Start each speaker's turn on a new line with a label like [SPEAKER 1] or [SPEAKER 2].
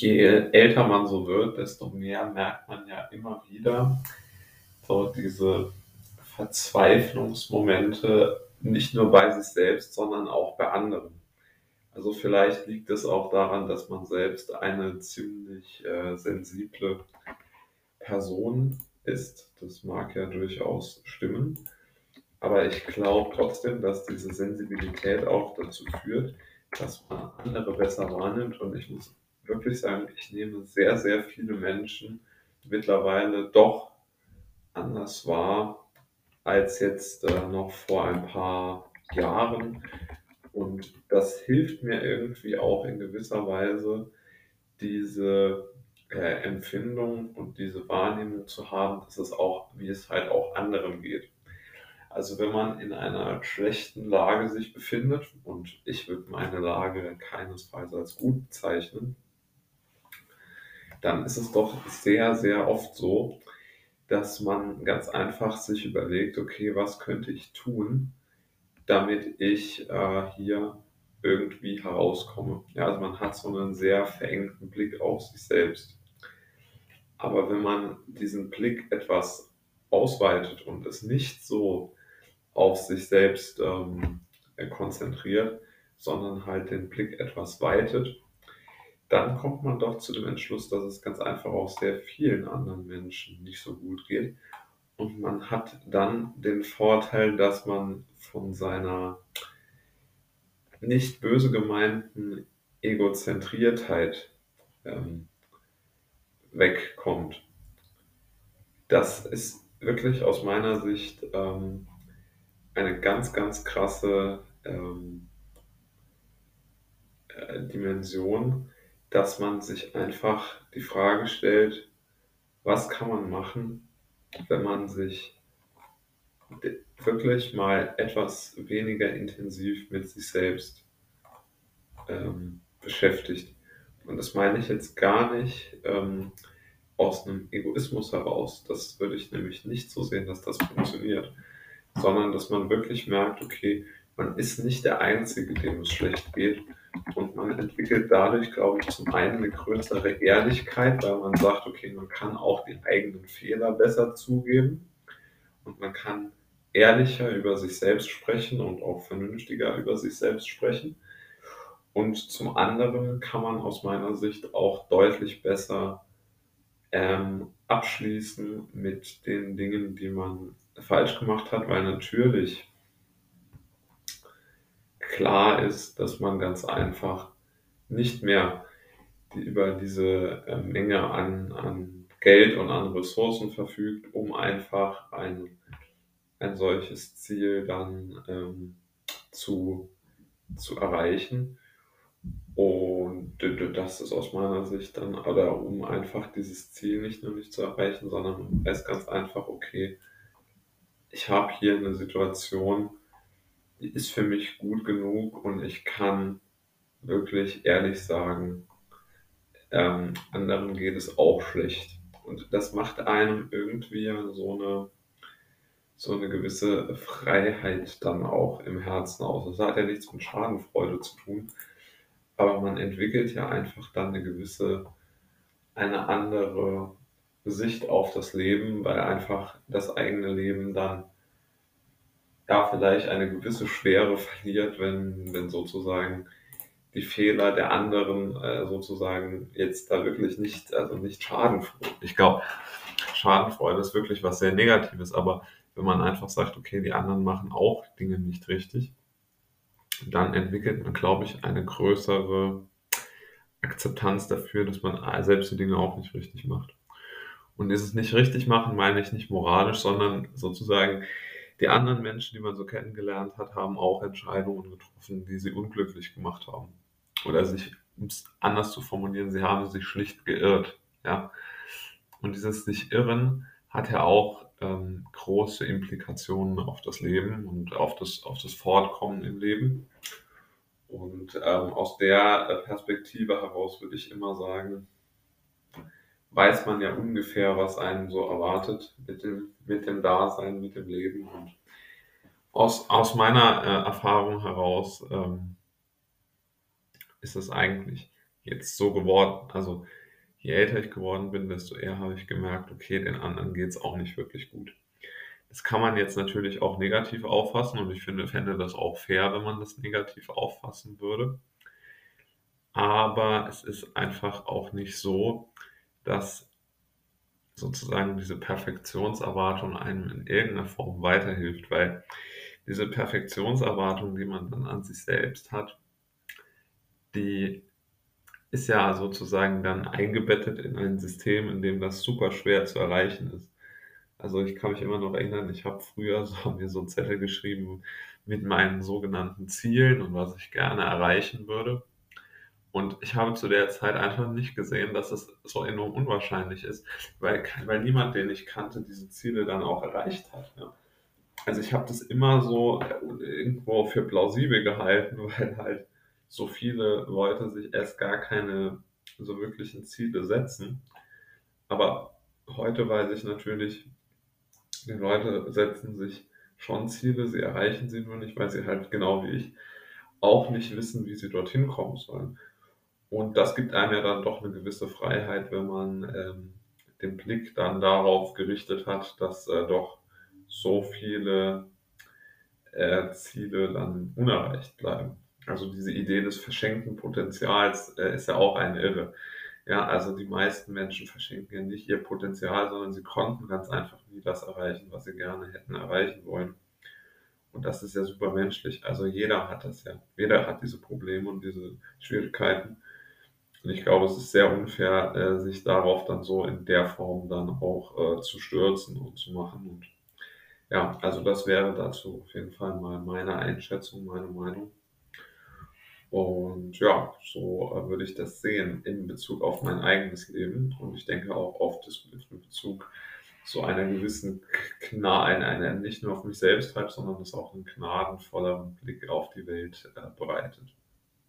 [SPEAKER 1] je älter man so wird, desto mehr merkt man ja immer wieder so diese Verzweiflungsmomente, nicht nur bei sich selbst, sondern auch bei anderen. Also vielleicht liegt es auch daran, dass man selbst eine ziemlich äh, sensible Person ist. Das mag ja durchaus stimmen. Aber ich glaube trotzdem, dass diese Sensibilität auch dazu führt, dass man andere besser wahrnimmt. Und ich muss wirklich sagen, ich nehme sehr, sehr viele Menschen mittlerweile doch anders wahr als jetzt äh, noch vor ein paar Jahren. Und das hilft mir irgendwie auch in gewisser Weise, diese äh, Empfindung und diese Wahrnehmung zu haben, dass es auch, wie es halt auch anderen geht. Also wenn man in einer schlechten Lage sich befindet, und ich würde meine Lage keinesfalls als gut bezeichnen, dann ist es doch sehr, sehr oft so, dass man ganz einfach sich überlegt, okay, was könnte ich tun, damit ich äh, hier irgendwie herauskomme. Ja, also man hat so einen sehr verengten Blick auf sich selbst. Aber wenn man diesen Blick etwas ausweitet und es nicht so auf sich selbst ähm, konzentriert, sondern halt den Blick etwas weitet, dann kommt man doch zu dem Entschluss, dass es ganz einfach auch sehr vielen anderen Menschen nicht so gut geht. Und man hat dann den Vorteil, dass man von seiner nicht böse gemeinten Egozentriertheit ähm, wegkommt. Das ist wirklich aus meiner Sicht ähm, eine ganz, ganz krasse ähm, äh, Dimension, dass man sich einfach die Frage stellt, was kann man machen, wenn man sich wirklich mal etwas weniger intensiv mit sich selbst ähm, beschäftigt. Und das meine ich jetzt gar nicht ähm, aus einem Egoismus heraus. Das würde ich nämlich nicht so sehen, dass das funktioniert, sondern dass man wirklich merkt, okay, man ist nicht der Einzige, dem es schlecht geht. Und man entwickelt dadurch, glaube ich, zum einen eine größere Ehrlichkeit, weil man sagt, okay, man kann auch die eigenen Fehler besser zugeben und man kann ehrlicher über sich selbst sprechen und auch vernünftiger über sich selbst sprechen. Und zum anderen kann man aus meiner Sicht auch deutlich besser ähm, abschließen mit den Dingen, die man falsch gemacht hat, weil natürlich klar ist, dass man ganz einfach nicht mehr über diese äh, Menge an, an Geld und an Ressourcen verfügt, um einfach ein, ein solches Ziel dann ähm, zu, zu erreichen. Und das ist aus meiner Sicht dann, oder um einfach dieses Ziel nicht nur nicht zu erreichen, sondern es ganz einfach, okay, ich habe hier eine Situation, ist für mich gut genug und ich kann wirklich ehrlich sagen, ähm, anderen geht es auch schlecht. Und das macht einem irgendwie so eine, so eine gewisse Freiheit dann auch im Herzen aus. Das hat ja nichts mit Schadenfreude zu tun, aber man entwickelt ja einfach dann eine gewisse, eine andere Sicht auf das Leben, weil einfach das eigene Leben dann ja vielleicht eine gewisse Schwere verliert, wenn, wenn sozusagen die Fehler der anderen äh, sozusagen jetzt da wirklich nicht, also nicht Schadenfreude. Ich glaube, Schadenfreude ist wirklich was sehr Negatives, aber wenn man einfach sagt, okay, die anderen machen auch Dinge nicht richtig, dann entwickelt man, glaube ich, eine größere Akzeptanz dafür, dass man selbst die Dinge auch nicht richtig macht. Und dieses nicht richtig machen meine ich nicht moralisch, sondern sozusagen die anderen Menschen, die man so kennengelernt hat, haben auch Entscheidungen getroffen, die sie unglücklich gemacht haben. Oder sich, um es anders zu formulieren, sie haben sich schlicht geirrt. Ja? Und dieses sich irren hat ja auch ähm, große Implikationen auf das Leben und auf das, auf das Fortkommen im Leben. Und ähm, aus der Perspektive heraus würde ich immer sagen, weiß man ja ungefähr, was einen so erwartet mit dem, mit dem Dasein, mit dem Leben. Und aus, aus meiner äh, Erfahrung heraus ähm, ist es eigentlich jetzt so geworden. Also je älter ich geworden bin, desto eher habe ich gemerkt, okay, den anderen geht es auch nicht wirklich gut. Das kann man jetzt natürlich auch negativ auffassen und ich finde, fände das auch fair, wenn man das negativ auffassen würde. Aber es ist einfach auch nicht so, dass sozusagen diese Perfektionserwartung einem in irgendeiner Form weiterhilft, weil diese Perfektionserwartung, die man dann an sich selbst hat, die ist ja sozusagen dann eingebettet in ein System, in dem das super schwer zu erreichen ist. Also ich kann mich immer noch erinnern, ich habe früher so mir so Zettel geschrieben mit meinen sogenannten Zielen und was ich gerne erreichen würde. Und ich habe zu der Zeit einfach nicht gesehen, dass es so enorm unwahrscheinlich ist, weil, weil niemand, den ich kannte, diese Ziele dann auch erreicht hat. Ja. Also ich habe das immer so irgendwo für plausibel gehalten, weil halt so viele Leute sich erst gar keine so wirklichen Ziele setzen. Aber heute weiß ich natürlich, die Leute setzen sich schon Ziele, sie erreichen sie nur nicht, weil sie halt genau wie ich auch nicht wissen, wie sie dorthin kommen sollen. Und das gibt einem ja dann doch eine gewisse Freiheit, wenn man ähm, den Blick dann darauf gerichtet hat, dass äh, doch so viele äh, Ziele dann unerreicht bleiben. Also diese Idee des verschenkten Potenzials äh, ist ja auch eine Irre. Ja, also die meisten Menschen verschenken ja nicht ihr Potenzial, sondern sie konnten ganz einfach nie das erreichen, was sie gerne hätten erreichen wollen. Und das ist ja super menschlich. Also jeder hat das ja. Jeder hat diese Probleme und diese Schwierigkeiten. Und ich glaube, es ist sehr unfair, äh, sich darauf dann so in der Form dann auch äh, zu stürzen und zu machen. Und ja, also das wäre dazu auf jeden Fall mal meine Einschätzung, meine Meinung. Und ja, so äh, würde ich das sehen in Bezug auf mein eigenes Leben. Und ich denke auch auf das in Bezug so einer gewissen Gnade, eine, nicht nur auf mich selbst hat, sondern das auch einen gnadenvolleren Blick auf die Welt äh, bereitet.